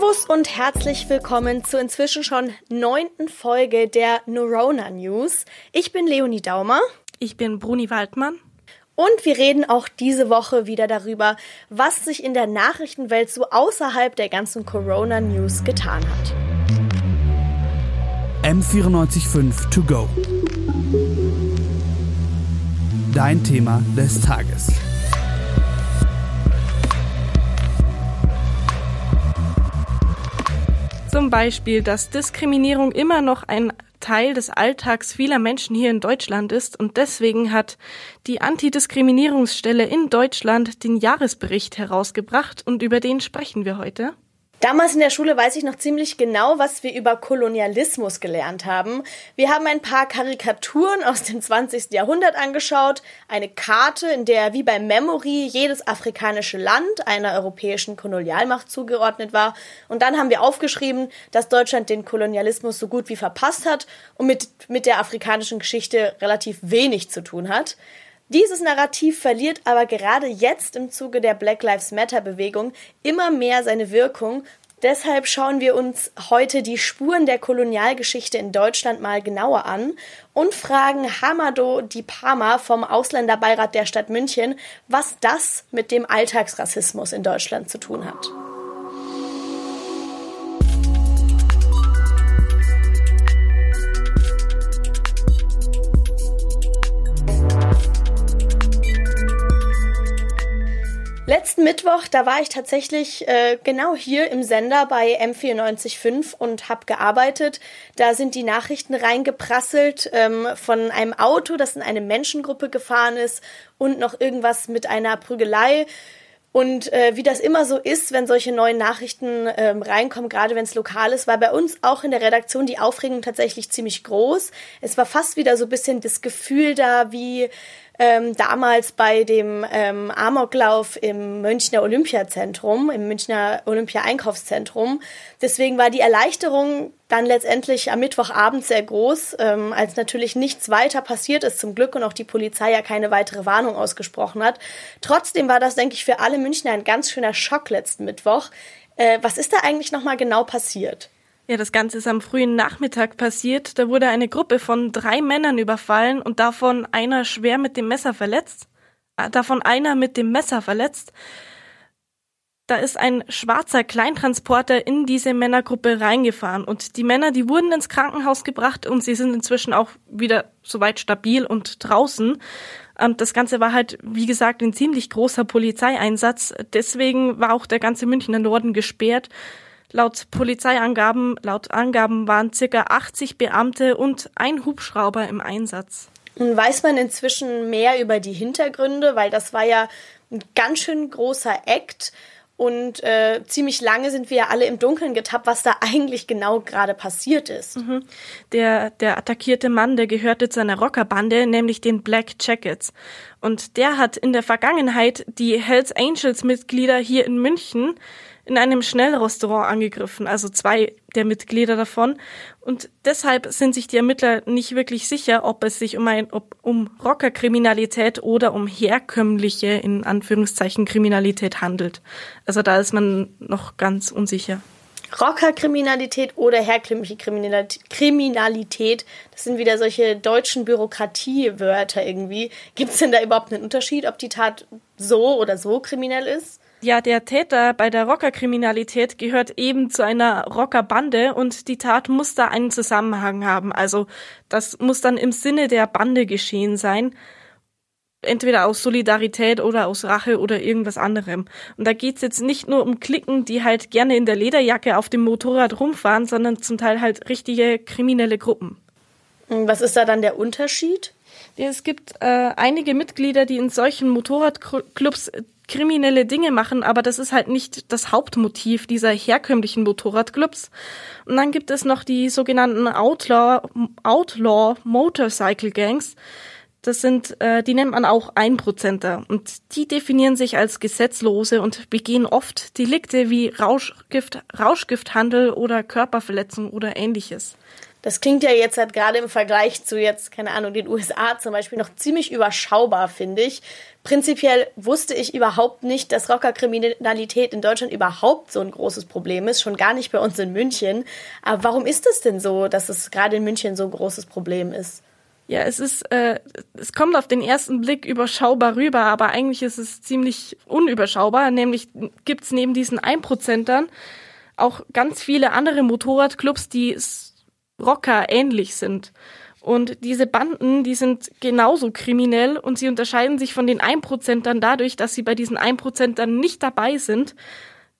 Servus und herzlich willkommen zur inzwischen schon neunten Folge der Neurona News. Ich bin Leonie Daumer. Ich bin Bruni Waldmann. Und wir reden auch diese Woche wieder darüber, was sich in der Nachrichtenwelt so außerhalb der ganzen Corona News getan hat. M945 To Go. Dein Thema des Tages. Zum Beispiel, dass Diskriminierung immer noch ein Teil des Alltags vieler Menschen hier in Deutschland ist und deswegen hat die Antidiskriminierungsstelle in Deutschland den Jahresbericht herausgebracht und über den sprechen wir heute. Damals in der Schule weiß ich noch ziemlich genau, was wir über Kolonialismus gelernt haben. Wir haben ein paar Karikaturen aus dem 20. Jahrhundert angeschaut, eine Karte, in der wie bei Memory jedes afrikanische Land einer europäischen Kolonialmacht zugeordnet war. Und dann haben wir aufgeschrieben, dass Deutschland den Kolonialismus so gut wie verpasst hat und mit, mit der afrikanischen Geschichte relativ wenig zu tun hat. Dieses Narrativ verliert aber gerade jetzt im Zuge der Black Lives Matter Bewegung immer mehr seine Wirkung. Deshalb schauen wir uns heute die Spuren der Kolonialgeschichte in Deutschland mal genauer an und fragen Hamado Dipama vom Ausländerbeirat der Stadt München, was das mit dem Alltagsrassismus in Deutschland zu tun hat. Letzten Mittwoch, da war ich tatsächlich äh, genau hier im Sender bei M945 und habe gearbeitet. Da sind die Nachrichten reingeprasselt ähm, von einem Auto, das in eine Menschengruppe gefahren ist und noch irgendwas mit einer Prügelei. Und äh, wie das immer so ist, wenn solche neuen Nachrichten ähm, reinkommen, gerade wenn es lokal ist, war bei uns auch in der Redaktion die Aufregung tatsächlich ziemlich groß. Es war fast wieder so ein bisschen das Gefühl da, wie ähm, damals bei dem ähm, Amoklauf im Münchner Olympiazentrum, im Münchner Olympia-Einkaufszentrum. Deswegen war die Erleichterung dann letztendlich am Mittwochabend sehr groß, ähm, als natürlich nichts weiter passiert ist zum Glück und auch die Polizei ja keine weitere Warnung ausgesprochen hat. Trotzdem war das, denke ich, für alle Münchner ein ganz schöner Schock letzten Mittwoch. Äh, was ist da eigentlich nochmal genau passiert? Ja, das Ganze ist am frühen Nachmittag passiert. Da wurde eine Gruppe von drei Männern überfallen und davon einer schwer mit dem Messer verletzt. Äh, davon einer mit dem Messer verletzt. Da ist ein schwarzer Kleintransporter in diese Männergruppe reingefahren und die Männer, die wurden ins Krankenhaus gebracht und sie sind inzwischen auch wieder soweit stabil und draußen. Und das Ganze war halt, wie gesagt, ein ziemlich großer Polizeieinsatz. Deswegen war auch der ganze Münchner Norden gesperrt. Laut Polizeiangaben, laut Angaben waren circa 80 Beamte und ein Hubschrauber im Einsatz. Weiß man inzwischen mehr über die Hintergründe, weil das war ja ein ganz schön großer Act und äh, ziemlich lange sind wir ja alle im Dunkeln getappt, was da eigentlich genau gerade passiert ist. Mhm. Der, der attackierte Mann, der gehörte zu einer Rockerbande, nämlich den Black Jackets. Und der hat in der Vergangenheit die Hells Angels Mitglieder hier in München in einem Schnellrestaurant angegriffen, also zwei der Mitglieder davon. Und deshalb sind sich die Ermittler nicht wirklich sicher, ob es sich um ein, ob, um Rockerkriminalität oder um herkömmliche, in Anführungszeichen, Kriminalität handelt. Also da ist man noch ganz unsicher. Rockerkriminalität oder herkömmliche Kriminalität, das sind wieder solche deutschen Bürokratiewörter irgendwie. Gibt es denn da überhaupt einen Unterschied, ob die Tat so oder so kriminell ist? Ja, der Täter bei der Rockerkriminalität gehört eben zu einer Rockerbande und die Tat muss da einen Zusammenhang haben. Also das muss dann im Sinne der Bande geschehen sein. Entweder aus Solidarität oder aus Rache oder irgendwas anderem. Und da geht's jetzt nicht nur um Klicken, die halt gerne in der Lederjacke auf dem Motorrad rumfahren, sondern zum Teil halt richtige kriminelle Gruppen. Was ist da dann der Unterschied? Es gibt äh, einige Mitglieder, die in solchen Motorradclubs kriminelle Dinge machen, aber das ist halt nicht das Hauptmotiv dieser herkömmlichen Motorradclubs. Und dann gibt es noch die sogenannten Outlaw, Outlaw Motorcycle Gangs. Das sind, äh, die nennt man auch Einprozenter und die definieren sich als Gesetzlose und begehen oft Delikte wie Rauschgift, Rauschgifthandel oder Körperverletzung oder ähnliches. Das klingt ja jetzt halt gerade im Vergleich zu jetzt, keine Ahnung, den USA zum Beispiel noch ziemlich überschaubar, finde ich. Prinzipiell wusste ich überhaupt nicht, dass Rockerkriminalität in Deutschland überhaupt so ein großes Problem ist, schon gar nicht bei uns in München. Aber warum ist es denn so, dass es gerade in München so ein großes Problem ist? Ja, es ist, äh, es kommt auf den ersten Blick überschaubar rüber, aber eigentlich ist es ziemlich unüberschaubar. Nämlich gibt's neben diesen Einprozentern auch ganz viele andere Motorradclubs, die Rocker ähnlich sind. Und diese Banden, die sind genauso kriminell und sie unterscheiden sich von den Einprozentern dadurch, dass sie bei diesen Einprozentern nicht dabei sind,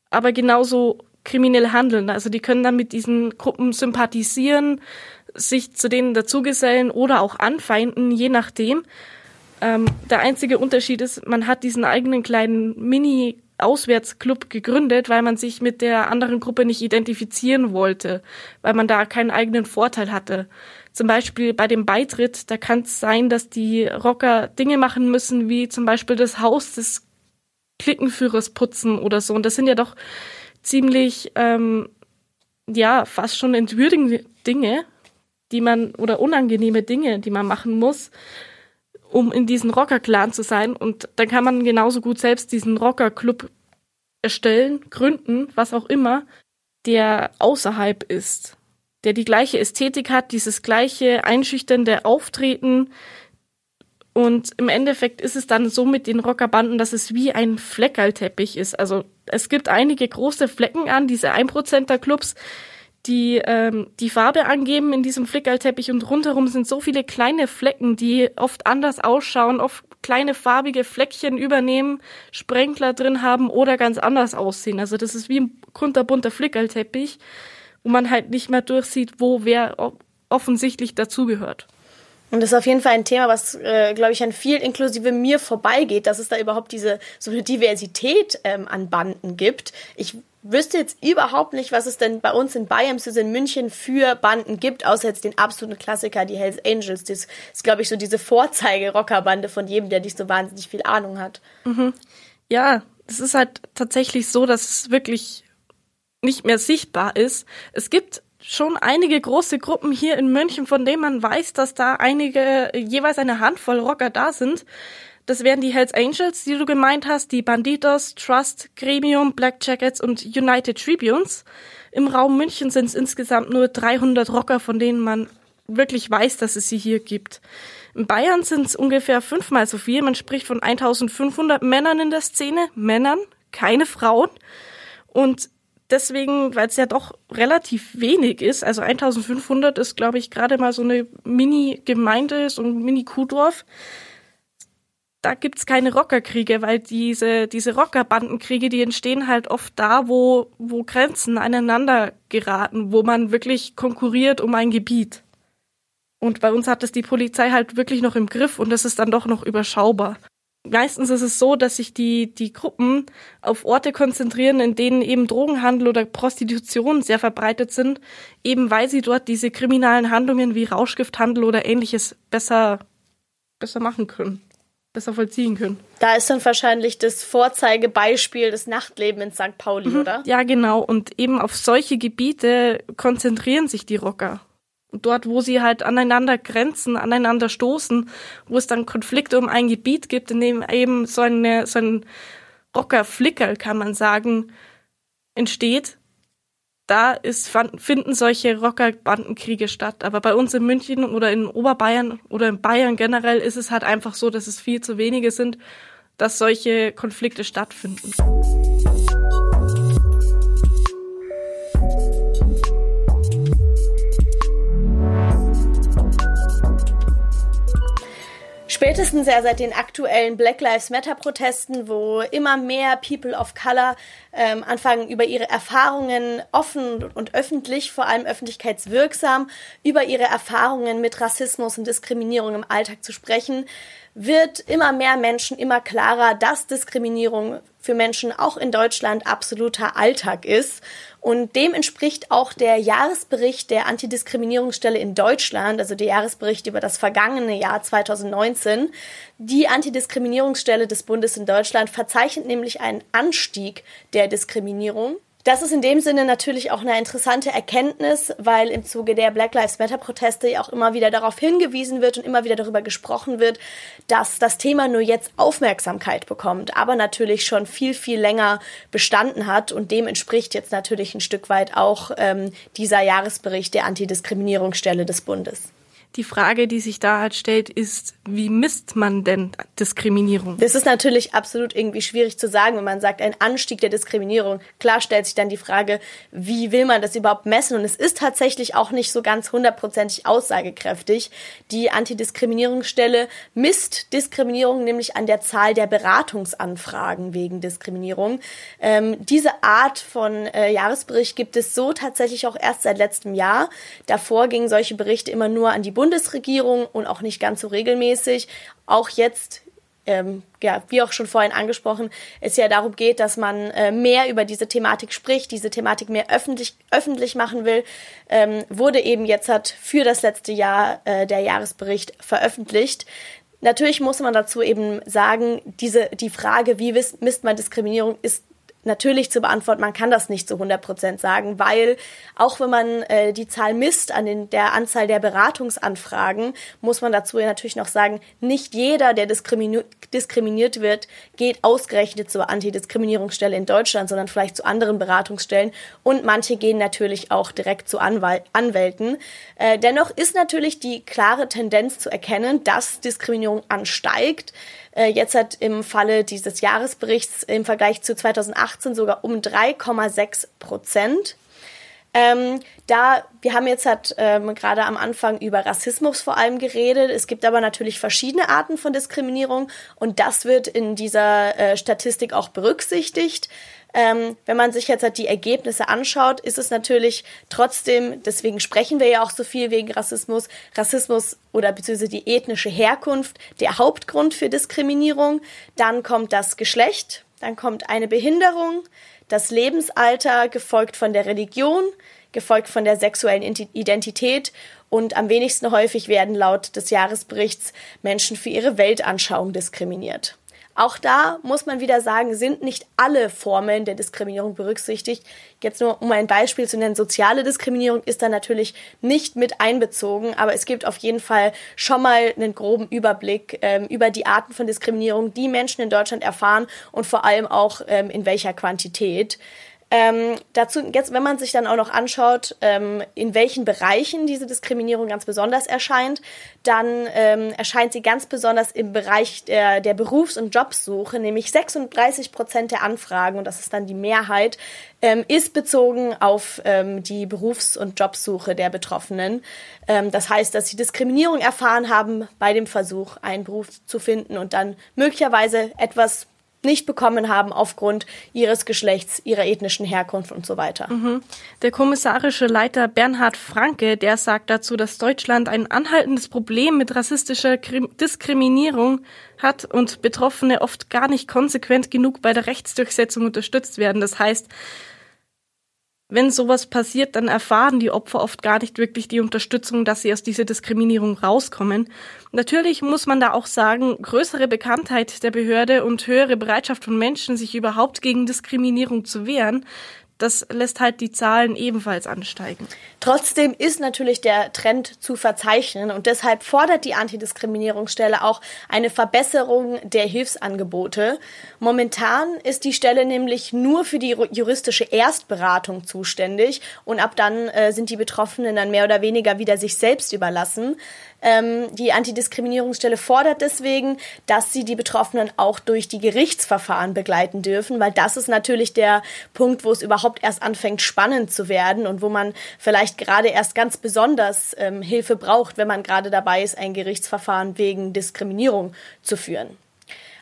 aber genauso kriminell handeln. Also die können dann mit diesen Gruppen sympathisieren, sich zu denen dazugesellen oder auch anfeinden, je nachdem. Ähm, der einzige Unterschied ist, man hat diesen eigenen kleinen Mini- Auswärtsclub gegründet, weil man sich mit der anderen Gruppe nicht identifizieren wollte, weil man da keinen eigenen Vorteil hatte. Zum Beispiel bei dem Beitritt, da kann es sein, dass die Rocker Dinge machen müssen, wie zum Beispiel das Haus des Klickenführers putzen oder so. Und das sind ja doch ziemlich, ähm, ja, fast schon entwürdigende Dinge, die man, oder unangenehme Dinge, die man machen muss um in diesen Rocker-Clan zu sein. Und dann kann man genauso gut selbst diesen Rocker-Club erstellen, gründen, was auch immer, der außerhalb ist, der die gleiche Ästhetik hat, dieses gleiche einschüchternde Auftreten. Und im Endeffekt ist es dann so mit den Rockerbanden, dass es wie ein Fleckerlteppich ist. Also es gibt einige große Flecken an, diese 1%er-Clubs, die ähm, die Farbe angeben in diesem Flickerlteppich und rundherum sind so viele kleine Flecken, die oft anders ausschauen, oft kleine farbige Fleckchen übernehmen, Sprenkler drin haben oder ganz anders aussehen. Also das ist wie ein kunterbunter Flickerlteppich, wo man halt nicht mehr durchsieht, wo wer offensichtlich dazugehört. Und das ist auf jeden Fall ein Thema, was, äh, glaube ich, an viel inklusive mir vorbeigeht, dass es da überhaupt diese so eine Diversität ähm, an Banden gibt. Ich wüsste jetzt überhaupt nicht, was es denn bei uns in Bayern, also in München für Banden gibt, außer jetzt den absoluten Klassiker, die Hells Angels. Das ist, glaube ich, so diese Vorzeige-Rockerbande von jedem, der nicht so wahnsinnig viel Ahnung hat. Mhm. Ja, es ist halt tatsächlich so, dass es wirklich nicht mehr sichtbar ist. Es gibt schon einige große Gruppen hier in München, von denen man weiß, dass da einige, jeweils eine Handvoll Rocker da sind. Das wären die Hells Angels, die du gemeint hast, die Banditos, Trust, Gremium, Black Jackets und United Tribunes. Im Raum München sind es insgesamt nur 300 Rocker, von denen man wirklich weiß, dass es sie hier gibt. In Bayern sind es ungefähr fünfmal so viel. Man spricht von 1500 Männern in der Szene. Männern, keine Frauen. Und deswegen, weil es ja doch relativ wenig ist, also 1500 ist, glaube ich, gerade mal so eine Mini-Gemeinde, so ein Mini-Kuhdorf da gibt's keine Rockerkriege, weil diese, diese Rockerbandenkriege, die entstehen halt oft da, wo, wo Grenzen aneinander geraten, wo man wirklich konkurriert um ein Gebiet. Und bei uns hat es die Polizei halt wirklich noch im Griff und das ist dann doch noch überschaubar. Meistens ist es so, dass sich die, die Gruppen auf Orte konzentrieren, in denen eben Drogenhandel oder Prostitution sehr verbreitet sind, eben weil sie dort diese kriminalen Handlungen wie Rauschgifthandel oder ähnliches besser, besser machen können besser vollziehen können. Da ist dann wahrscheinlich das Vorzeigebeispiel des Nachtlebens in St. Pauli, mhm. oder? Ja, genau. Und eben auf solche Gebiete konzentrieren sich die Rocker. Und dort, wo sie halt aneinander grenzen, aneinander stoßen, wo es dann Konflikte um ein Gebiet gibt, in dem eben so, eine, so ein Rockerflickerl, kann man sagen, entsteht, da ist, finden solche Rockerbandenkriege statt. Aber bei uns in München oder in Oberbayern oder in Bayern generell ist es halt einfach so, dass es viel zu wenige sind, dass solche Konflikte stattfinden. Spätestens ja seit den aktuellen Black Lives Matter Protesten, wo immer mehr People of Color ähm, anfangen, über ihre Erfahrungen offen und öffentlich, vor allem öffentlichkeitswirksam, über ihre Erfahrungen mit Rassismus und Diskriminierung im Alltag zu sprechen, wird immer mehr Menschen immer klarer, dass Diskriminierung für Menschen auch in Deutschland absoluter Alltag ist. Und dem entspricht auch der Jahresbericht der Antidiskriminierungsstelle in Deutschland, also der Jahresbericht über das vergangene Jahr 2019. Die Antidiskriminierungsstelle des Bundes in Deutschland verzeichnet nämlich einen Anstieg der Diskriminierung Das ist in dem Sinne natürlich auch eine interessante Erkenntnis, weil im Zuge der Black Lives Matter Proteste ja auch immer wieder darauf hingewiesen wird und immer wieder darüber gesprochen wird, dass das Thema nur jetzt Aufmerksamkeit bekommt, aber natürlich schon viel, viel länger bestanden hat und dem entspricht jetzt natürlich ein Stück weit auch ähm, dieser Jahresbericht der Antidiskriminierungsstelle des Bundes. Die Frage, die sich da halt stellt, ist, wie misst man denn Diskriminierung? Das ist natürlich absolut irgendwie schwierig zu sagen, wenn man sagt, ein Anstieg der Diskriminierung. Klar stellt sich dann die Frage, wie will man das überhaupt messen? Und es ist tatsächlich auch nicht so ganz hundertprozentig aussagekräftig. Die Antidiskriminierungsstelle misst Diskriminierung nämlich an der Zahl der Beratungsanfragen wegen Diskriminierung. Ähm, diese Art von äh, Jahresbericht gibt es so tatsächlich auch erst seit letztem Jahr. Davor gingen solche Berichte immer nur an die Bundesregierung und auch nicht ganz so regelmäßig. Auch jetzt ähm, ja, wie auch schon vorhin angesprochen, es ja darum geht, dass man äh, mehr über diese Thematik spricht, diese Thematik mehr öffentlich, öffentlich machen will, ähm, wurde eben jetzt hat für das letzte Jahr äh, der Jahresbericht veröffentlicht. Natürlich muss man dazu eben sagen, diese, die Frage, wie misst man Diskriminierung, ist natürlich zu beantworten. Man kann das nicht zu 100 Prozent sagen, weil auch wenn man äh, die Zahl misst an den, der Anzahl der Beratungsanfragen, muss man dazu ja natürlich noch sagen, nicht jeder, der diskrimini diskriminiert wird, geht ausgerechnet zur Antidiskriminierungsstelle in Deutschland, sondern vielleicht zu anderen Beratungsstellen. Und manche gehen natürlich auch direkt zu Anwal Anwälten. Äh, dennoch ist natürlich die klare Tendenz zu erkennen, dass Diskriminierung ansteigt. Äh, jetzt hat im Falle dieses Jahresberichts im Vergleich zu 2018 sogar um 3,6 Prozent. Ähm, da, wir haben jetzt halt, ähm, gerade am Anfang über Rassismus vor allem geredet. Es gibt aber natürlich verschiedene Arten von Diskriminierung und das wird in dieser äh, Statistik auch berücksichtigt. Ähm, wenn man sich jetzt halt die Ergebnisse anschaut, ist es natürlich trotzdem, deswegen sprechen wir ja auch so viel wegen Rassismus, Rassismus oder beziehungsweise die ethnische Herkunft der Hauptgrund für Diskriminierung. Dann kommt das Geschlecht, dann kommt eine Behinderung, das Lebensalter, gefolgt von der Religion, gefolgt von der sexuellen Identität und am wenigsten häufig werden laut des Jahresberichts Menschen für ihre Weltanschauung diskriminiert. Auch da muss man wieder sagen, sind nicht alle Formen der Diskriminierung berücksichtigt. Jetzt nur um ein Beispiel zu nennen, soziale Diskriminierung ist da natürlich nicht mit einbezogen, aber es gibt auf jeden Fall schon mal einen groben Überblick ähm, über die Arten von Diskriminierung, die Menschen in Deutschland erfahren und vor allem auch ähm, in welcher Quantität. Ähm, dazu, jetzt, wenn man sich dann auch noch anschaut, ähm, in welchen Bereichen diese Diskriminierung ganz besonders erscheint, dann ähm, erscheint sie ganz besonders im Bereich der, der Berufs- und Jobsuche, nämlich 36 Prozent der Anfragen, und das ist dann die Mehrheit, ähm, ist bezogen auf ähm, die Berufs- und Jobsuche der Betroffenen. Ähm, das heißt, dass sie Diskriminierung erfahren haben bei dem Versuch, einen Beruf zu finden und dann möglicherweise etwas nicht bekommen haben aufgrund ihres Geschlechts, ihrer ethnischen Herkunft und so weiter. Mhm. Der kommissarische Leiter Bernhard Franke, der sagt dazu, dass Deutschland ein anhaltendes Problem mit rassistischer Diskriminierung hat und Betroffene oft gar nicht konsequent genug bei der Rechtsdurchsetzung unterstützt werden. Das heißt, wenn sowas passiert, dann erfahren die Opfer oft gar nicht wirklich die Unterstützung, dass sie aus dieser Diskriminierung rauskommen. Natürlich muss man da auch sagen, größere Bekanntheit der Behörde und höhere Bereitschaft von Menschen, sich überhaupt gegen Diskriminierung zu wehren, das lässt halt die Zahlen ebenfalls ansteigen. Trotzdem ist natürlich der Trend zu verzeichnen und deshalb fordert die Antidiskriminierungsstelle auch eine Verbesserung der Hilfsangebote. Momentan ist die Stelle nämlich nur für die juristische Erstberatung zuständig und ab dann äh, sind die Betroffenen dann mehr oder weniger wieder sich selbst überlassen. Ähm, die Antidiskriminierungsstelle fordert deswegen, dass sie die Betroffenen auch durch die Gerichtsverfahren begleiten dürfen, weil das ist natürlich der Punkt, wo es überhaupt erst anfängt spannend zu werden und wo man vielleicht gerade erst ganz besonders ähm, Hilfe braucht, wenn man gerade dabei ist, ein Gerichtsverfahren wegen Diskriminierung zu führen.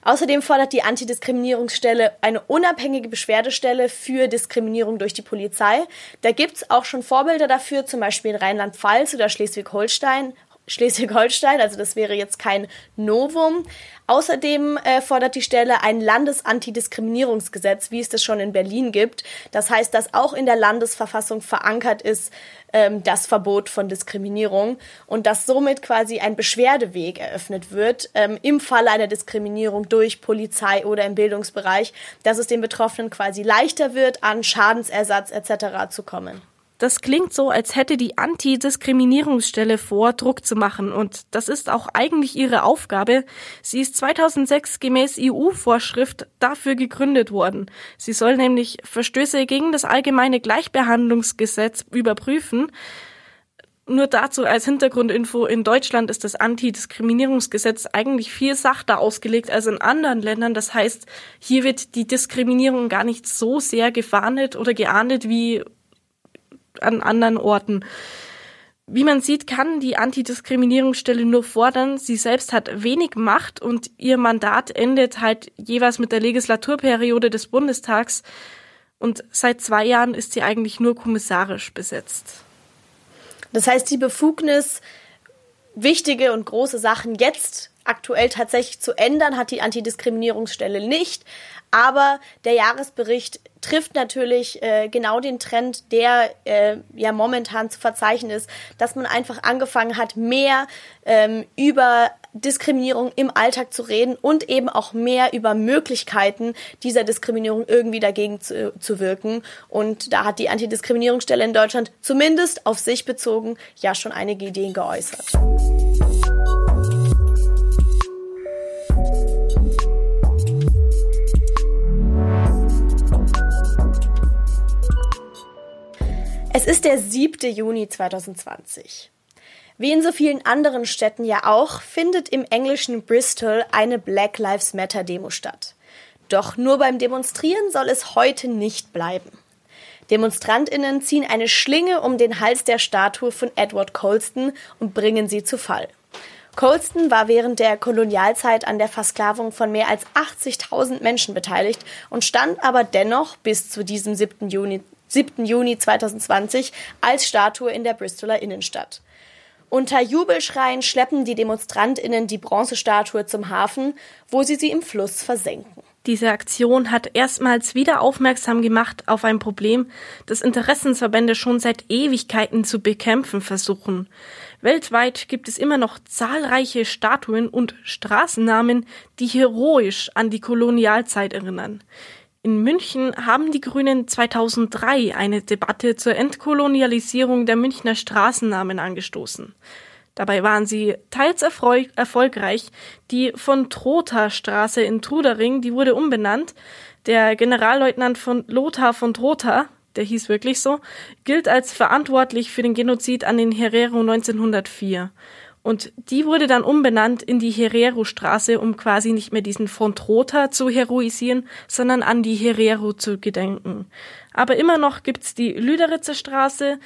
Außerdem fordert die Antidiskriminierungsstelle eine unabhängige Beschwerdestelle für Diskriminierung durch die Polizei. Da gibt's auch schon Vorbilder dafür, zum Beispiel in Rheinland-Pfalz oder Schleswig-Holstein Schleswig-Holstein, also das wäre jetzt kein Novum. Außerdem äh, fordert die Stelle ein Landesantidiskriminierungsgesetz, wie es das schon in Berlin gibt. Das heißt, dass auch in der Landesverfassung verankert ist ähm, das Verbot von Diskriminierung und dass somit quasi ein Beschwerdeweg eröffnet wird ähm, im Falle einer Diskriminierung durch Polizei oder im Bildungsbereich, dass es den Betroffenen quasi leichter wird, an Schadensersatz etc. zu kommen. Das klingt so, als hätte die Antidiskriminierungsstelle vor, Druck zu machen. Und das ist auch eigentlich ihre Aufgabe. Sie ist 2006 gemäß EU-Vorschrift dafür gegründet worden. Sie soll nämlich Verstöße gegen das allgemeine Gleichbehandlungsgesetz überprüfen. Nur dazu als Hintergrundinfo, in Deutschland ist das Antidiskriminierungsgesetz eigentlich viel sachter ausgelegt als in anderen Ländern. Das heißt, hier wird die Diskriminierung gar nicht so sehr gefahndet oder geahndet wie an anderen Orten. Wie man sieht, kann die Antidiskriminierungsstelle nur fordern. Sie selbst hat wenig Macht und ihr Mandat endet halt jeweils mit der Legislaturperiode des Bundestags. Und seit zwei Jahren ist sie eigentlich nur kommissarisch besetzt. Das heißt, die Befugnis, wichtige und große Sachen jetzt aktuell tatsächlich zu ändern, hat die Antidiskriminierungsstelle nicht. Aber der Jahresbericht trifft natürlich äh, genau den Trend, der äh, ja momentan zu verzeichnen ist, dass man einfach angefangen hat, mehr ähm, über Diskriminierung im Alltag zu reden und eben auch mehr über Möglichkeiten dieser Diskriminierung irgendwie dagegen zu, zu wirken. Und da hat die Antidiskriminierungsstelle in Deutschland zumindest auf sich bezogen ja schon einige Ideen geäußert. Es ist der 7. Juni 2020. Wie in so vielen anderen Städten ja auch, findet im englischen Bristol eine Black Lives Matter Demo statt. Doch nur beim Demonstrieren soll es heute nicht bleiben. Demonstrantinnen ziehen eine Schlinge um den Hals der Statue von Edward Colston und bringen sie zu Fall. Colston war während der Kolonialzeit an der Versklavung von mehr als 80.000 Menschen beteiligt und stand aber dennoch bis zu diesem 7. Juni 7. Juni 2020 als Statue in der Bristoler Innenstadt. Unter Jubelschreien schleppen die Demonstrantinnen die Bronzestatue zum Hafen, wo sie sie im Fluss versenken. Diese Aktion hat erstmals wieder aufmerksam gemacht auf ein Problem, das Interessensverbände schon seit Ewigkeiten zu bekämpfen versuchen. Weltweit gibt es immer noch zahlreiche Statuen und Straßennamen, die heroisch an die Kolonialzeit erinnern. In München haben die Grünen 2003 eine Debatte zur Entkolonialisierung der Münchner Straßennamen angestoßen. Dabei waren sie teils erfolgreich. Die von Trotha Straße in Trudering, die wurde umbenannt. Der Generalleutnant von Lothar von Trotha, der hieß wirklich so, gilt als verantwortlich für den Genozid an den Herero 1904. Und die wurde dann umbenannt in die Herero-Straße, um quasi nicht mehr diesen Frontrota zu heroisieren, sondern an die Herero zu gedenken. Aber immer noch gibt's die Lüderitzer Straße.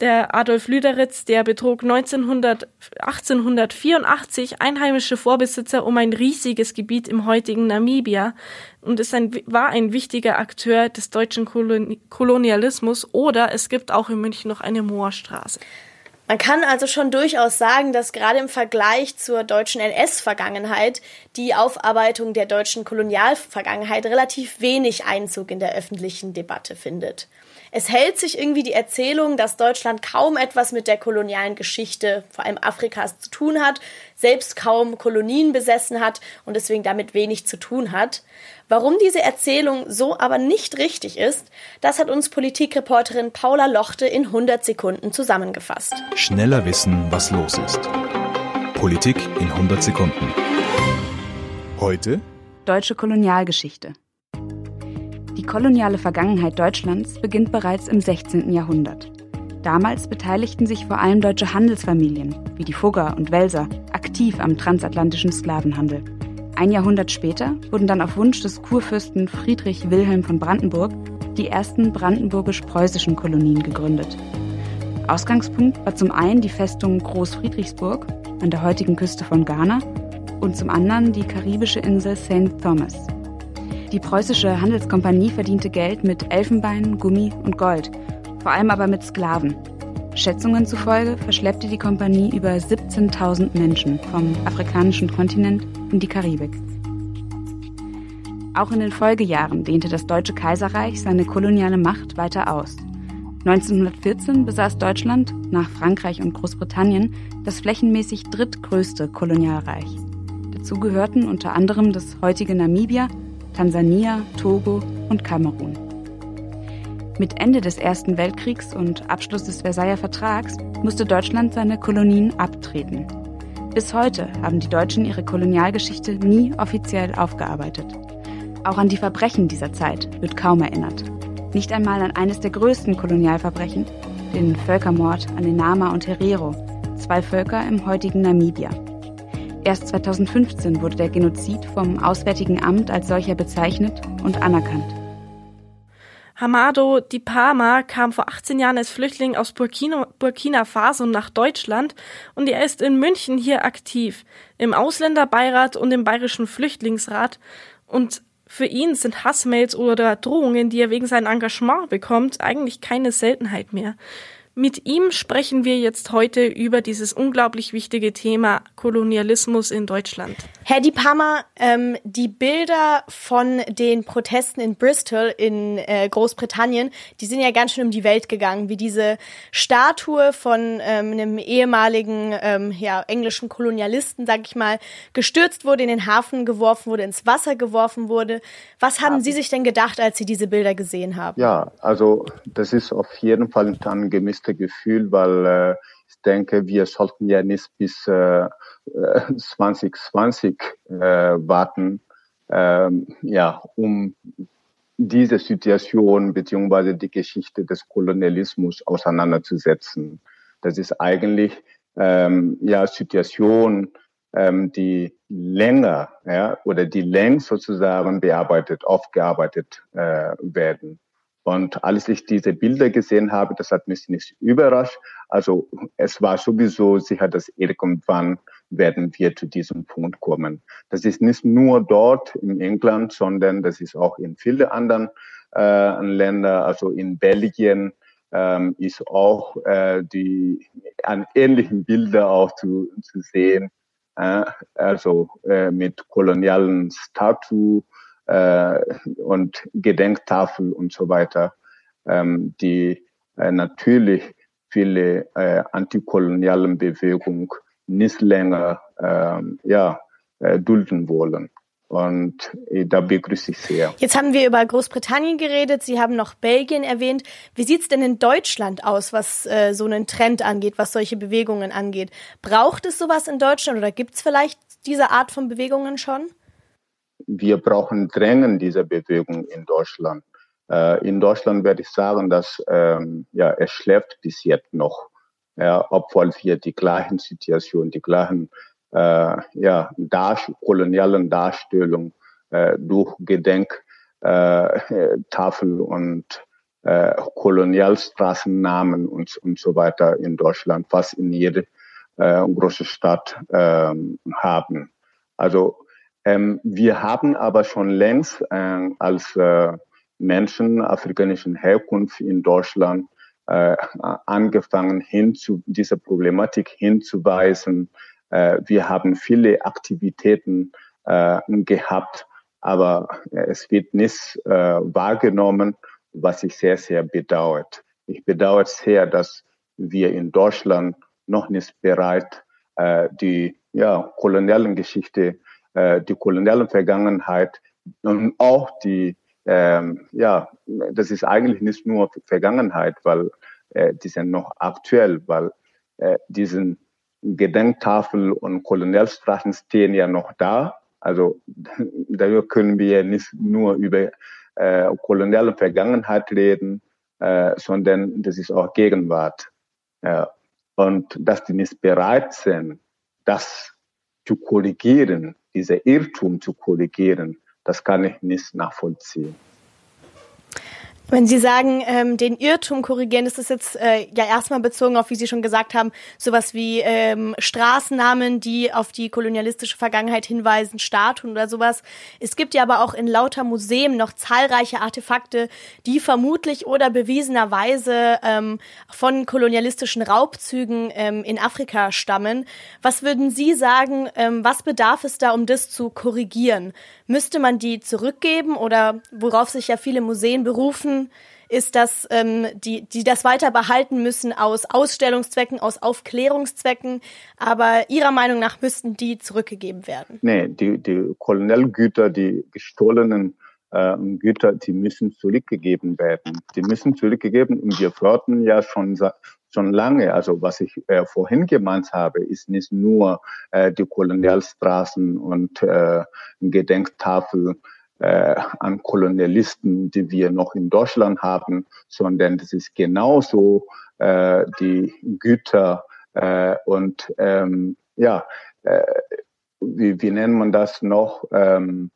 Der Adolf Lüderitz, der betrug 1900, 1884 einheimische Vorbesitzer um ein riesiges Gebiet im heutigen Namibia und ist ein, war ein wichtiger Akteur des deutschen Kolonialismus. Oder es gibt auch in München noch eine Moorstraße. Man kann also schon durchaus sagen, dass gerade im Vergleich zur deutschen NS-Vergangenheit die Aufarbeitung der deutschen Kolonialvergangenheit relativ wenig Einzug in der öffentlichen Debatte findet. Es hält sich irgendwie die Erzählung, dass Deutschland kaum etwas mit der kolonialen Geschichte, vor allem Afrikas, zu tun hat, selbst kaum Kolonien besessen hat und deswegen damit wenig zu tun hat. Warum diese Erzählung so aber nicht richtig ist, das hat uns Politikreporterin Paula Lochte in 100 Sekunden zusammengefasst. Schneller wissen, was los ist. Politik in 100 Sekunden. Heute Deutsche Kolonialgeschichte. Die koloniale Vergangenheit Deutschlands beginnt bereits im 16. Jahrhundert. Damals beteiligten sich vor allem deutsche Handelsfamilien, wie die Fugger und Welser, aktiv am transatlantischen Sklavenhandel. Ein Jahrhundert später wurden dann auf Wunsch des Kurfürsten Friedrich Wilhelm von Brandenburg die ersten brandenburgisch-preußischen Kolonien gegründet. Ausgangspunkt war zum einen die Festung Großfriedrichsburg an der heutigen Küste von Ghana und zum anderen die karibische Insel St. Thomas. Die preußische Handelskompanie verdiente Geld mit Elfenbein, Gummi und Gold, vor allem aber mit Sklaven. Schätzungen zufolge verschleppte die Kompanie über 17.000 Menschen vom afrikanischen Kontinent in die Karibik. Auch in den Folgejahren dehnte das Deutsche Kaiserreich seine koloniale Macht weiter aus. 1914 besaß Deutschland nach Frankreich und Großbritannien das flächenmäßig drittgrößte Kolonialreich. Dazu gehörten unter anderem das heutige Namibia, Tansania, Togo und Kamerun. Mit Ende des Ersten Weltkriegs und Abschluss des Versailler Vertrags musste Deutschland seine Kolonien abtreten. Bis heute haben die Deutschen ihre Kolonialgeschichte nie offiziell aufgearbeitet. Auch an die Verbrechen dieser Zeit wird kaum erinnert. Nicht einmal an eines der größten Kolonialverbrechen, den Völkermord an den Nama und Herero, zwei Völker im heutigen Namibia. Erst 2015 wurde der Genozid vom Auswärtigen Amt als solcher bezeichnet und anerkannt. Hamado Di Palma kam vor 18 Jahren als Flüchtling aus Burkina, Burkina Faso nach Deutschland und er ist in München hier aktiv, im Ausländerbeirat und im Bayerischen Flüchtlingsrat. Und für ihn sind Hassmails oder Drohungen, die er wegen seinem Engagement bekommt, eigentlich keine Seltenheit mehr. Mit ihm sprechen wir jetzt heute über dieses unglaublich wichtige Thema Kolonialismus in Deutschland. Herr Di Palma, ähm, die Bilder von den Protesten in Bristol in äh, Großbritannien, die sind ja ganz schön um die Welt gegangen, wie diese Statue von ähm, einem ehemaligen ähm, ja, englischen Kolonialisten, sag ich mal, gestürzt wurde, in den Hafen geworfen wurde, ins Wasser geworfen wurde. Was haben Sie sich denn gedacht, als Sie diese Bilder gesehen haben? Ja, also das ist auf jeden Fall ein angemisst beste Gefühl, weil äh, ich denke, wir sollten ja nicht bis äh, 2020 äh, warten, ähm, ja, um diese Situation beziehungsweise die Geschichte des Kolonialismus auseinanderzusetzen. Das ist eigentlich ähm, ja Situation, ähm, die länger ja, oder die längst sozusagen bearbeitet, aufgearbeitet äh, werden. Und als ich diese Bilder gesehen habe, das hat mich nicht überrascht. Also es war sowieso sicher, dass irgendwann werden wir zu diesem Punkt kommen. Das ist nicht nur dort in England, sondern das ist auch in vielen anderen äh, Ländern, also in Belgien ähm, ist auch äh, die an ähnlichen Bilder auch zu, zu sehen. Äh, also äh, mit kolonialen Statuen und Gedenktafel und so weiter, ähm, die äh, natürlich viele äh, antikolonialen Bewegungen nicht länger ähm, ja, äh, dulden wollen. Und äh, da begrüße ich sehr. Jetzt haben wir über Großbritannien geredet, Sie haben noch Belgien erwähnt. Wie sieht's denn in Deutschland aus, was äh, so einen Trend angeht, was solche Bewegungen angeht? Braucht es sowas in Deutschland oder gibt's vielleicht diese Art von Bewegungen schon? Wir brauchen dringend diese Bewegung in Deutschland. Äh, in Deutschland werde ich sagen, dass ähm, ja, es schläft bis jetzt noch, ja, obwohl wir die gleichen Situationen, die gleichen äh, ja, dar kolonialen Darstellungen äh, durch Gedenktafel äh, und äh, Kolonialstraßennamen und, und so weiter in Deutschland, fast in jeder äh, großen Stadt äh, haben. Also ähm, wir haben aber schon längst äh, als äh, Menschen afrikanischen Herkunft in Deutschland äh, angefangen, hin zu dieser Problematik hinzuweisen. Äh, wir haben viele Aktivitäten äh, gehabt, aber es wird nicht äh, wahrgenommen, was ich sehr, sehr bedauert. Ich bedauere sehr, dass wir in Deutschland noch nicht bereit, die ja, kolonialen Geschichte äh, die koloniale Vergangenheit und auch die, ähm, ja, das ist eigentlich nicht nur Vergangenheit, weil äh, die sind noch aktuell, weil äh, diesen Gedenktafel und Kolonialstraßen stehen ja noch da. Also darüber können wir nicht nur über äh, koloniale Vergangenheit reden, äh, sondern das ist auch Gegenwart. Ja. Und dass die nicht bereit sind, das zu korrigieren, dieser Irrtum zu korrigieren, das kann ich nicht nachvollziehen. Wenn Sie sagen, ähm, den Irrtum korrigieren, ist das jetzt äh, ja erstmal bezogen auf, wie Sie schon gesagt haben, sowas wie ähm, Straßennamen, die auf die kolonialistische Vergangenheit hinweisen, Statuen oder sowas. Es gibt ja aber auch in lauter Museen noch zahlreiche Artefakte, die vermutlich oder bewiesenerweise ähm, von kolonialistischen Raubzügen ähm, in Afrika stammen. Was würden Sie sagen, ähm, was bedarf es da, um das zu korrigieren? Müsste man die zurückgeben oder worauf sich ja viele Museen berufen, ist, dass ähm, die, die das weiter behalten müssen aus Ausstellungszwecken, aus Aufklärungszwecken. Aber Ihrer Meinung nach müssten die zurückgegeben werden? Nee, die, die Kolonialgüter, die gestohlenen äh, Güter, die müssen zurückgegeben werden. Die müssen zurückgegeben und wir fördern ja schon schon lange. Also was ich äh, vorhin gemeint habe, ist nicht nur äh, die Kolonialstraßen und äh, Gedenktafel äh, an Kolonialisten, die wir noch in Deutschland haben, sondern das ist genauso äh, die Güter äh, und ähm, ja, äh, wie, wie nennt man das noch? Ähm,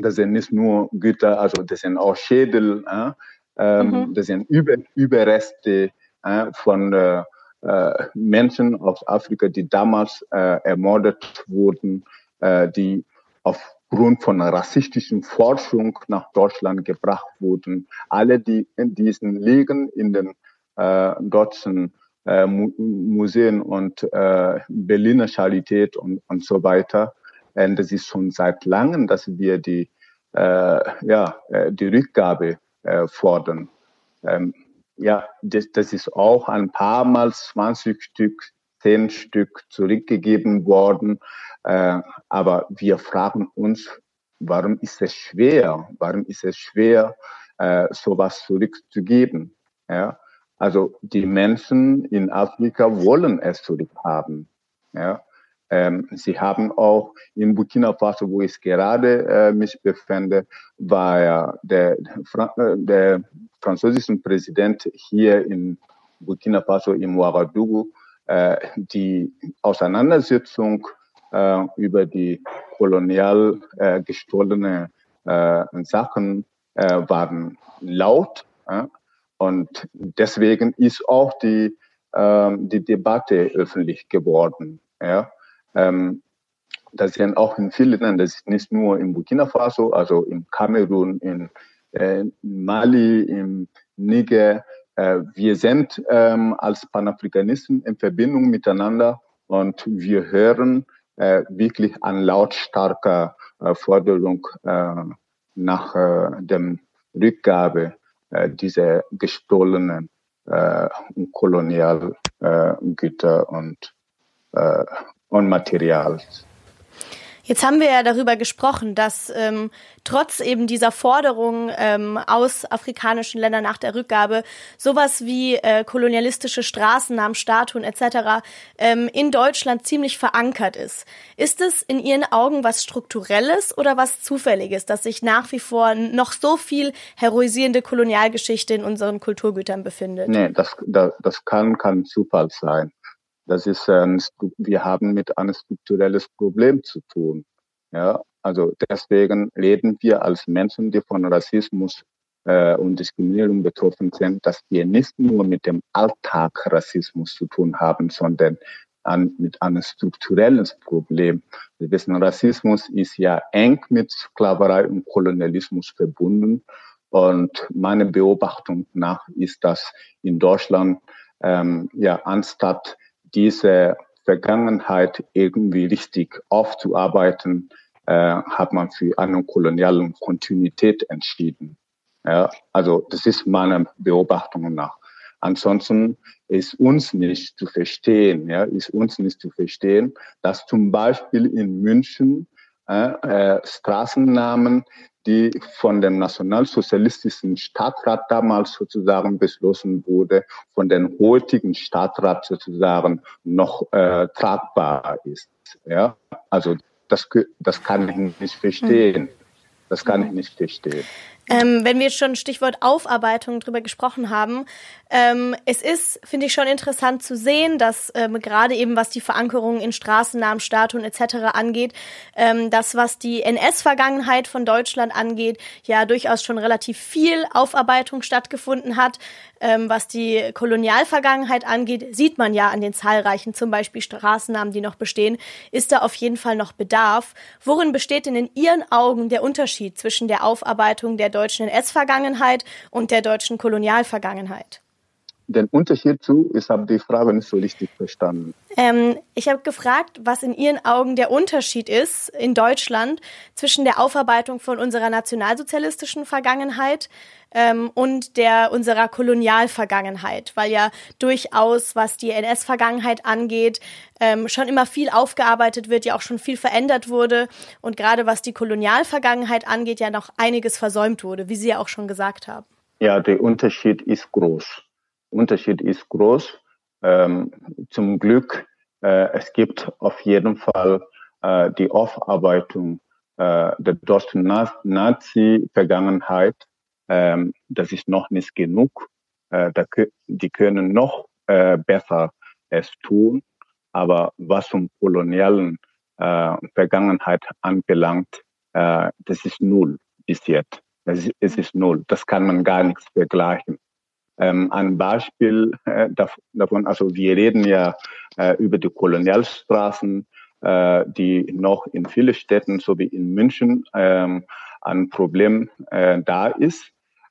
das sind nicht nur Güter, also das sind auch Schädel, äh, ähm, mhm. das sind Über Überreste äh, von äh, äh, Menschen aus Afrika, die damals äh, ermordet wurden, äh, die aufgrund von rassistischen Forschung nach Deutschland gebracht wurden. Alle, die in diesen liegen in den äh, deutschen äh, Museen und äh, Berliner Charité und, und so weiter. Und das ist schon seit langem, dass wir die, äh, ja, äh, die Rückgabe äh, fordern. Ähm, ja, das, das ist auch ein paar Mal 20 Stück, 10 Stück zurückgegeben worden. Äh, aber wir fragen uns, warum ist es schwer? Warum ist es schwer, äh, sowas zurückzugeben? Ja, also die Menschen in Afrika wollen es zurückhaben. Ja, ähm, sie haben auch in Burkina Faso, wo ich gerade äh, mich befinde, war ja der, äh, der französische Präsident hier in Burkina Faso im Ouagadougou äh, die Auseinandersetzung äh, über die kolonial äh, gestohlene äh, Sachen äh, waren laut. Äh, und deswegen ist auch die, äh, die Debatte öffentlich geworden. Ja. Ähm, das sind auch in vielen Ländern, das ist nicht nur in Burkina Faso, also in Kamerun, in äh, Mali, im Niger. Äh, wir sind ähm, als Panafrikanisten in Verbindung miteinander und wir hören äh, wirklich an lautstarker äh, Forderung äh, nach äh, dem Rückgabe äh, dieser gestohlenen äh, Kolonialgüter äh, und äh, und Materials. Jetzt haben wir ja darüber gesprochen, dass ähm, trotz eben dieser Forderung ähm, aus afrikanischen Ländern nach der Rückgabe sowas wie äh, kolonialistische Straßennamen, Statuen etc. Ähm, in Deutschland ziemlich verankert ist. Ist es in Ihren Augen was Strukturelles oder was Zufälliges, dass sich nach wie vor noch so viel heroisierende Kolonialgeschichte in unseren Kulturgütern befindet? Nee, das, das, das kann kein Zufall sein. Das ist ein, wir haben mit einem strukturelles Problem zu tun. Ja, also deswegen reden wir als Menschen, die von Rassismus äh, und Diskriminierung betroffen sind, dass wir nicht nur mit dem Alltag Rassismus zu tun haben, sondern an, mit einem strukturellen Problem. Wir wissen, Rassismus ist ja eng mit Sklaverei und Kolonialismus verbunden. Und meine Beobachtung nach ist, dass in Deutschland ähm, ja anstatt diese Vergangenheit irgendwie richtig aufzuarbeiten, äh, hat man für eine koloniale Kontinuität entschieden. Ja, also das ist meiner Beobachtung nach. Ansonsten ist uns nicht zu verstehen, ja, ist uns nicht zu verstehen, dass zum Beispiel in München äh, äh, Straßennamen die von dem nationalsozialistischen Stadtrat damals sozusagen beschlossen wurde, von dem heutigen Stadtrat sozusagen noch äh, tragbar ist. Ja, also das, das kann ich nicht verstehen. Das kann ich nicht verstehen. Ähm, wenn wir jetzt schon Stichwort Aufarbeitung drüber gesprochen haben, ähm, es ist, finde ich, schon interessant zu sehen, dass ähm, gerade eben was die Verankerung in Straßennamen, Statuen etc. angeht, ähm, das, was die NS-Vergangenheit von Deutschland angeht, ja durchaus schon relativ viel Aufarbeitung stattgefunden hat. Ähm, was die Kolonialvergangenheit angeht, sieht man ja an den zahlreichen, zum Beispiel Straßennamen, die noch bestehen, ist da auf jeden Fall noch Bedarf. Worin besteht denn in Ihren Augen der Unterschied zwischen der Aufarbeitung der deutschen NS-Vergangenheit und der deutschen Kolonialvergangenheit? Den Unterschied zu, ich habe die Frage nicht so richtig verstanden. Ähm, ich habe gefragt, was in Ihren Augen der Unterschied ist in Deutschland zwischen der Aufarbeitung von unserer nationalsozialistischen Vergangenheit ähm, und der unserer Kolonialvergangenheit, weil ja durchaus, was die NS-Vergangenheit angeht, ähm, schon immer viel aufgearbeitet wird, ja auch schon viel verändert wurde und gerade was die Kolonialvergangenheit angeht, ja noch einiges versäumt wurde, wie Sie ja auch schon gesagt haben. Ja, der Unterschied ist groß. Unterschied ist groß. Ähm, zum Glück, äh, es gibt auf jeden Fall äh, die Aufarbeitung äh, der deutschen Nazi-Vergangenheit. Ähm, das ist noch nicht genug. Äh, da, die können noch äh, besser es tun. Aber was um kolonialen äh, Vergangenheit anbelangt, äh, das ist null bis jetzt. Ist, es ist null. Das kann man gar nichts vergleichen. Ähm, ein Beispiel äh, davon, also wir reden ja äh, über die Kolonialstraßen, äh, die noch in vielen Städten, so wie in München, ähm, ein Problem äh, da ist.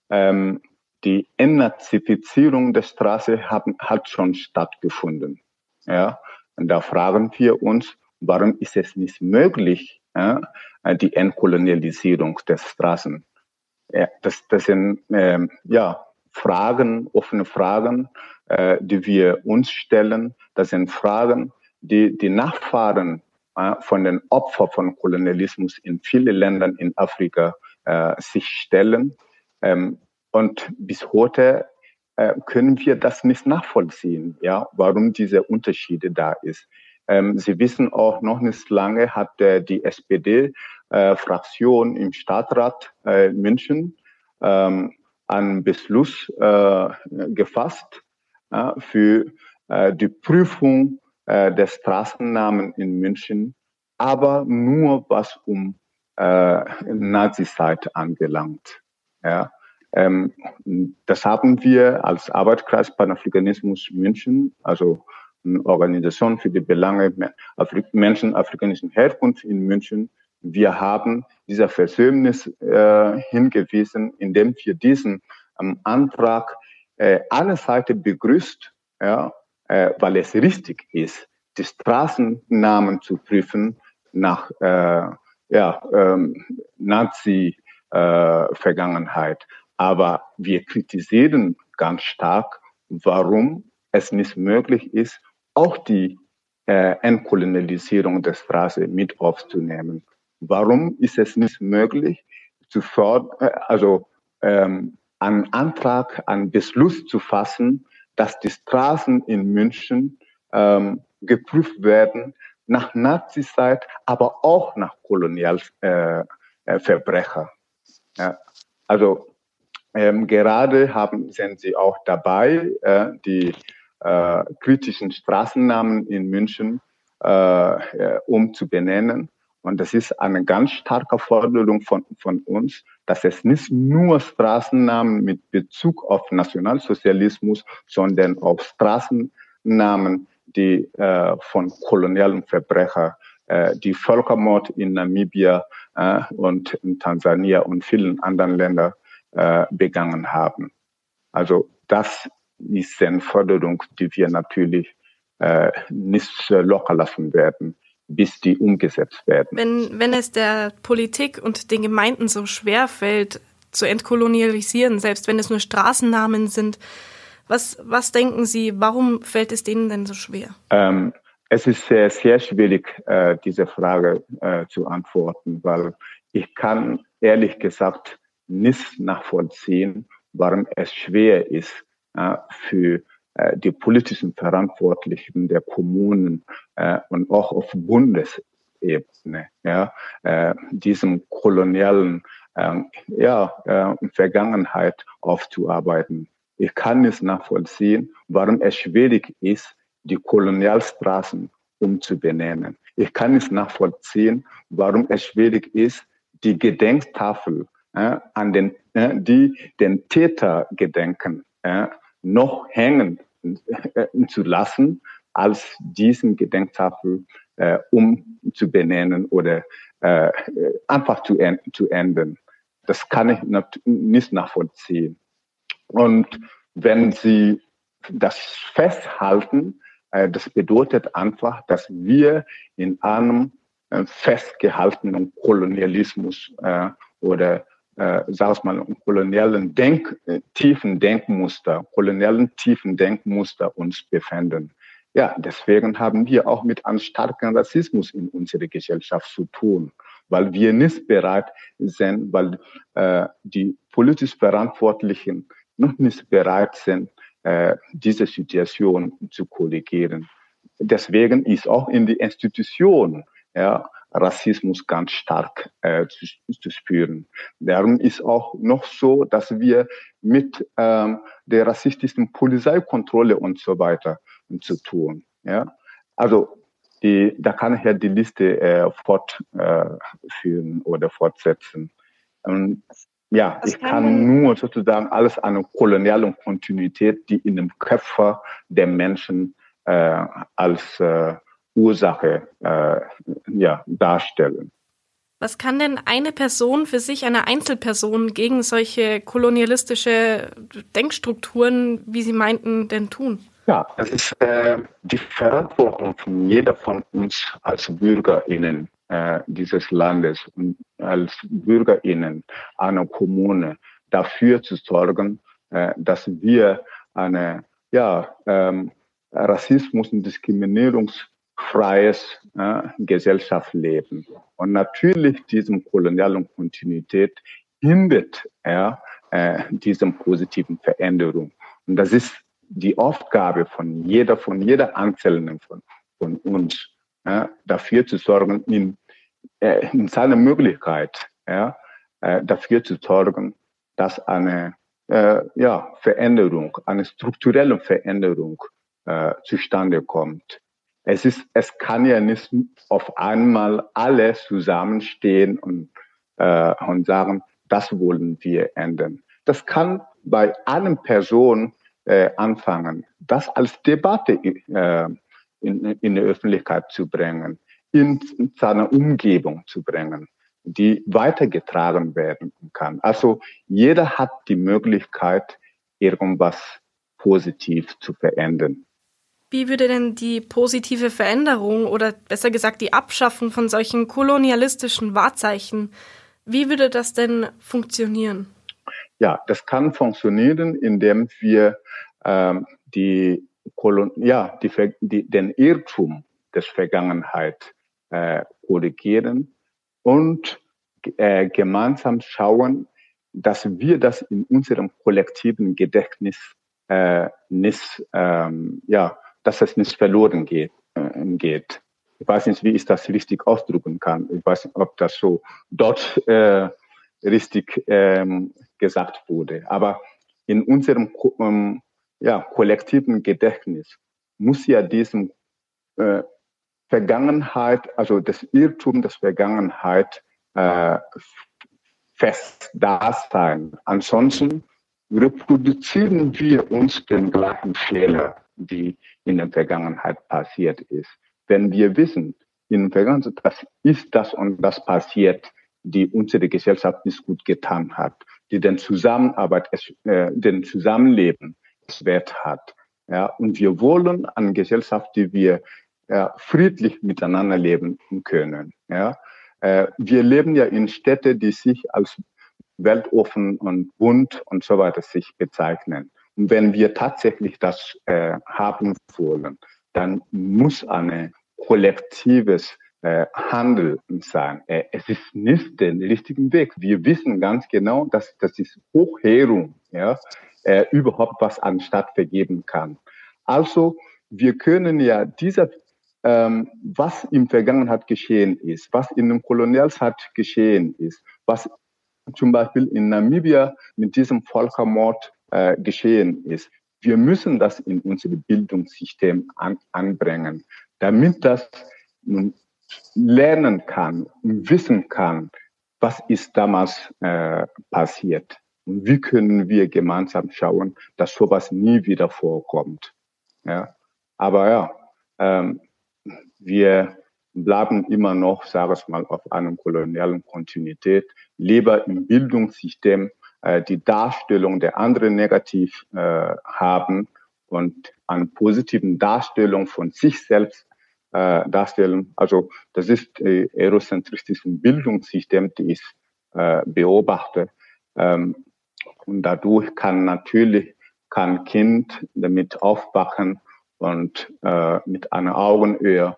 Ähm, die Entnazifizierung der Straße haben, hat schon stattgefunden. Ja, und da fragen wir uns, warum ist es nicht möglich, ja, die Entkolonialisierung der Straßen? Ja, das, das sind ähm, ja Fragen, offene Fragen, äh, die wir uns stellen. Das sind Fragen, die die Nachfahren äh, von den Opfern von Kolonialismus in vielen Ländern in Afrika äh, sich stellen. Ähm, und bis heute äh, können wir das nicht nachvollziehen, ja, warum diese Unterschiede da ist. Ähm, Sie wissen auch noch nicht lange hat äh, die SPD-Fraktion äh, im Stadtrat äh, München ähm, einen Beschluss äh, gefasst äh, für äh, die Prüfung äh, der Straßennamen in München, aber nur was um äh, Nazi-Zeit angelangt. Ja. Ähm, das haben wir als Arbeitskreis Panafrikanismus München, also eine Organisation für die Belange Afri Menschen afrikanischen Herkunft in München, wir haben dieser Versöhnis äh, hingewiesen, indem wir diesen ähm, Antrag äh, alle Seiten begrüßt, ja, äh, weil es richtig ist, die Straßennamen zu prüfen nach äh, ja, ähm, Nazi-Vergangenheit. Äh, Aber wir kritisieren ganz stark, warum es nicht möglich ist, auch die äh, Entkolonialisierung der Straße mit aufzunehmen. Warum ist es nicht möglich, sofort, äh, also ähm, einen Antrag, einen Beschluss zu fassen, dass die Straßen in München ähm, geprüft werden nach Nazizeit, aber auch nach Kolonialverbrecher. Äh, äh, ja. Also ähm, gerade haben, sind sie auch dabei, äh, die äh, kritischen Straßennamen in München äh, äh umzubenennen. Und das ist eine ganz starke Forderung von, von uns, dass es nicht nur Straßennamen mit Bezug auf Nationalsozialismus, sondern auch Straßennamen, die äh, von kolonialen Verbrechern, äh, die Völkermord in Namibia äh, und in Tansania und vielen anderen Ländern äh, begangen haben. Also das ist eine Forderung, die wir natürlich äh, nicht locker lassen werden bis die umgesetzt werden. Wenn, wenn es der Politik und den Gemeinden so schwer fällt, zu entkolonialisieren, selbst wenn es nur Straßennamen sind, was, was denken Sie, warum fällt es denen denn so schwer? Ähm, es ist sehr, sehr schwierig, äh, diese Frage äh, zu antworten, weil ich kann ehrlich gesagt nicht nachvollziehen, warum es schwer ist, äh, für die politischen Verantwortlichen der Kommunen äh, und auch auf Bundesebene ja, äh, diesem kolonialen ähm, ja, äh, Vergangenheit aufzuarbeiten. Ich kann es nachvollziehen, warum es schwierig ist, die Kolonialstraßen umzubenennen. Ich kann es nachvollziehen, warum es schwierig ist, die Gedenktafel äh, an den, äh, die den Täter gedenken, äh, noch hängen äh, zu lassen, als diesen Gedenktafel äh, umzubenennen oder äh, einfach zu, zu ändern. Das kann ich nicht nachvollziehen. Und wenn Sie das festhalten, äh, das bedeutet einfach, dass wir in einem äh, festgehaltenen Kolonialismus äh, oder äh, sag ich mal, kolonialen Denk, äh, tiefen Denkmuster, kolonialen tiefen Denkmuster uns befinden. Ja, deswegen haben wir auch mit einem starken Rassismus in unserer Gesellschaft zu tun, weil wir nicht bereit sind, weil äh, die politisch Verantwortlichen noch nicht bereit sind, äh, diese Situation zu korrigieren. Deswegen ist auch in die Institution ja, Rassismus ganz stark äh, zu, zu spüren. Darum ist auch noch so, dass wir mit ähm, der rassistischen Polizeikontrolle und so weiter zu tun. Ja? Also die, da kann ich ja die Liste äh, fortführen äh, oder fortsetzen. Und ja, das ich kann, kann nur sozusagen alles an kolonialen Kontinuität, die in dem Köpfer der Menschen äh, als äh, Ursache äh, ja, darstellen. Was kann denn eine Person für sich, eine Einzelperson gegen solche kolonialistische Denkstrukturen, wie Sie meinten, denn tun? Ja, es ist äh, die Verantwortung von jeder von uns als BürgerInnen äh, dieses Landes und als BürgerInnen einer Kommune dafür zu sorgen, äh, dass wir eine ja, ähm, Rassismus- und Diskriminierungsfreies äh, Gesellschaft leben. Und natürlich diesem kolonialen Kontinuität hindert er äh, diesem positiven Veränderung. Und das ist die Aufgabe von jeder, von jeder Einzelnen von, von uns, ja, dafür zu sorgen, in, äh, in seiner Möglichkeit, ja, äh, dafür zu sorgen, dass eine äh, ja, Veränderung, eine strukturelle Veränderung äh, zustande kommt. Es ist, es kann ja nicht auf einmal alle zusammenstehen und, äh, und sagen, das wollen wir ändern. Das kann bei einer Person äh, anfangen, das als Debatte äh, in, in die Öffentlichkeit zu bringen, in seiner Umgebung zu bringen, die weitergetragen werden kann. Also jeder hat die Möglichkeit, irgendwas positiv zu verändern. Wie würde denn die positive Veränderung oder besser gesagt die Abschaffung von solchen kolonialistischen Wahrzeichen, wie würde das denn funktionieren? Ja, das kann funktionieren, indem wir ähm, die, Kolon ja, die, die, den Irrtum des Vergangenheit äh, korrigieren und äh, gemeinsam schauen, dass wir das in unserem kollektiven Gedächtnis äh, nicht, ähm, ja, dass es nicht verloren geht. Äh, geht. Ich weiß nicht, wie ich das richtig ausdrücken kann. Ich weiß nicht, ob das so dort äh, richtig ähm, gesagt wurde. Aber in unserem ähm, ja, kollektiven Gedächtnis muss ja diesem äh, Vergangenheit, also das Irrtum des Vergangenheit äh, fest da sein. Ansonsten reproduzieren wir uns den gleichen Fehler, die in der Vergangenheit passiert ist. Wenn wir wissen, in der Vergangenheit, das ist das und das passiert, die unsere Gesellschaft nicht gut getan hat, die den Zusammenarbeit, äh, den Zusammenleben Wert hat. Ja, und wir wollen eine Gesellschaft, die wir ja, friedlich miteinander leben können. Ja, äh, wir leben ja in Städten, die sich als weltoffen und bunt und so weiter sich bezeichnen. Wenn wir tatsächlich das äh, haben wollen, dann muss eine kollektives äh, Handeln sein. Äh, es ist nicht der richtige Weg. Wir wissen ganz genau, dass das ist Hochheerung. Ja, äh, überhaupt was an Stadt vergeben kann. Also wir können ja diese ähm, was im Vergangenheit geschehen ist, was in der Kolonialzeit geschehen ist, was zum Beispiel in Namibia mit diesem Völkermord äh, geschehen ist. Wir müssen das in unser Bildungssystem an, anbringen, damit das nun lernen kann und wissen kann, was ist damals äh, passiert. Und wie können wir gemeinsam schauen, dass sowas nie wieder vorkommt. Ja. Aber ja, ähm, wir bleiben immer noch, sage ich mal, auf einer kolonialen Kontinuität, lieber im Bildungssystem die Darstellung der anderen negativ äh, haben und an positiven Darstellung von sich selbst äh, darstellen. Also das ist äh, eurozentristisches Bildungssystem, die ich äh, beobachte. Ähm, und dadurch kann natürlich kann Kind damit aufwachen und äh, mit einer Augenhöhe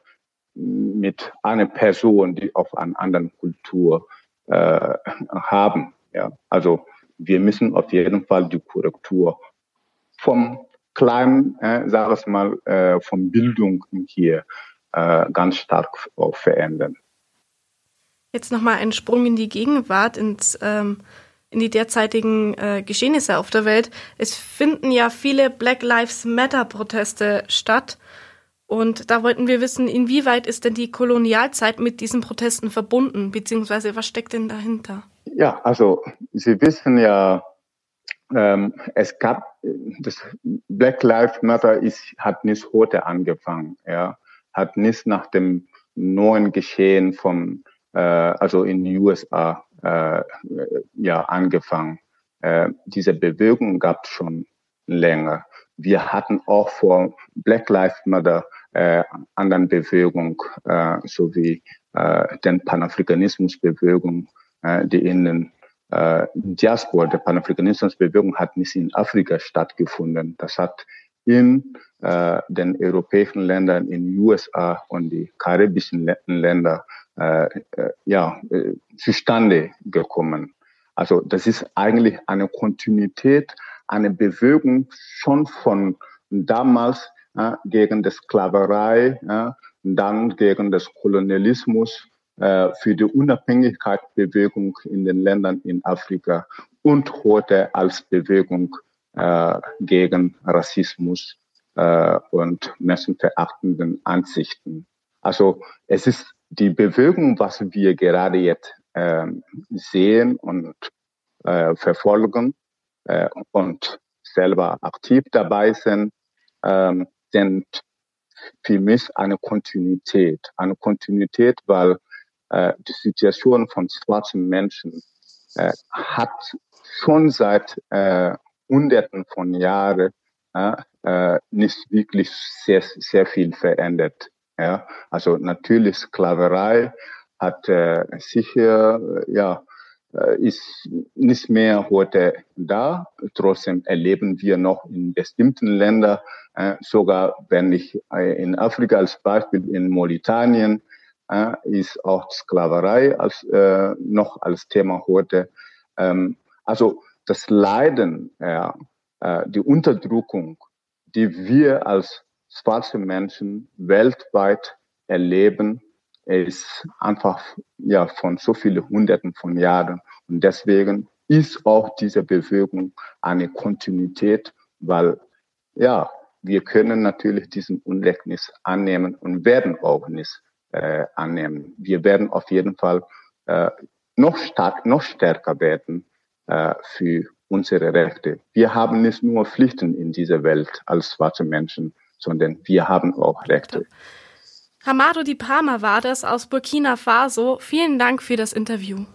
mit einer Person, die auf einer anderen Kultur äh, haben. Ja. Also wir müssen auf jeden Fall die Korrektur vom kleinen, äh, sag ich mal, äh, von Bildung hier äh, ganz stark verändern. Jetzt nochmal ein Sprung in die Gegenwart, ins, ähm, in die derzeitigen äh, Geschehnisse auf der Welt. Es finden ja viele Black Lives Matter Proteste statt. Und da wollten wir wissen, inwieweit ist denn die Kolonialzeit mit diesen Protesten verbunden, beziehungsweise was steckt denn dahinter? Ja, also Sie wissen ja, ähm, es gab das Black Lives Matter ist, hat nicht heute angefangen, ja, hat nicht nach dem neuen Geschehen von äh, also in den USA äh, ja angefangen. Äh, diese Bewegung gab es schon länger. Wir hatten auch vor Black Lives Matter äh, anderen Bewegung äh, sowie äh, den Panafrikanismusbewegung, äh, die in den äh, Diaspora der Panafrikanismusbewegung hat nicht in Afrika stattgefunden. Das hat in äh, den europäischen Ländern, in den USA und die karibischen Länder äh, äh, ja, äh, zustande gekommen. Also das ist eigentlich eine Kontinuität, eine Bewegung schon von damals äh, gegen die Sklaverei, dann gegen das Kolonialismus, äh, für die Unabhängigkeitsbewegung in den Ländern in Afrika und heute als Bewegung äh, gegen Rassismus äh, und menschenverachtenden Ansichten. Also es ist die Bewegung, was wir gerade jetzt äh, sehen und äh, verfolgen äh, und selber aktiv dabei sind, ähm, sind für mich eine Kontinuität. Eine Kontinuität, weil äh, die Situation von schwarzen Menschen äh, hat schon seit äh, Hunderten von Jahren äh, nicht wirklich sehr, sehr viel verändert. Ja, also natürlich Sklaverei hat äh, sicher, äh, ja, äh, ist nicht mehr heute da. Trotzdem erleben wir noch in bestimmten Ländern, äh, sogar wenn ich äh, in Afrika als Beispiel in Mauritanien äh, ist auch Sklaverei als, äh, noch als Thema heute. Ähm, also das Leiden, ja, äh, die Unterdrückung, die wir als schwarze Menschen weltweit erleben, ist einfach ja von so vielen Hunderten von Jahren. Und deswegen ist auch diese Bewegung eine Kontinuität, weil ja, wir können natürlich diesen Unrechtnis annehmen und werden auch nicht äh, annehmen. Wir werden auf jeden Fall äh, noch stark, noch stärker werden äh, für unsere Rechte. Wir haben nicht nur Pflichten in dieser Welt als schwarze Menschen, sondern wir haben auch Rechte. Hamado Di Palma war das aus Burkina Faso. Vielen Dank für das Interview.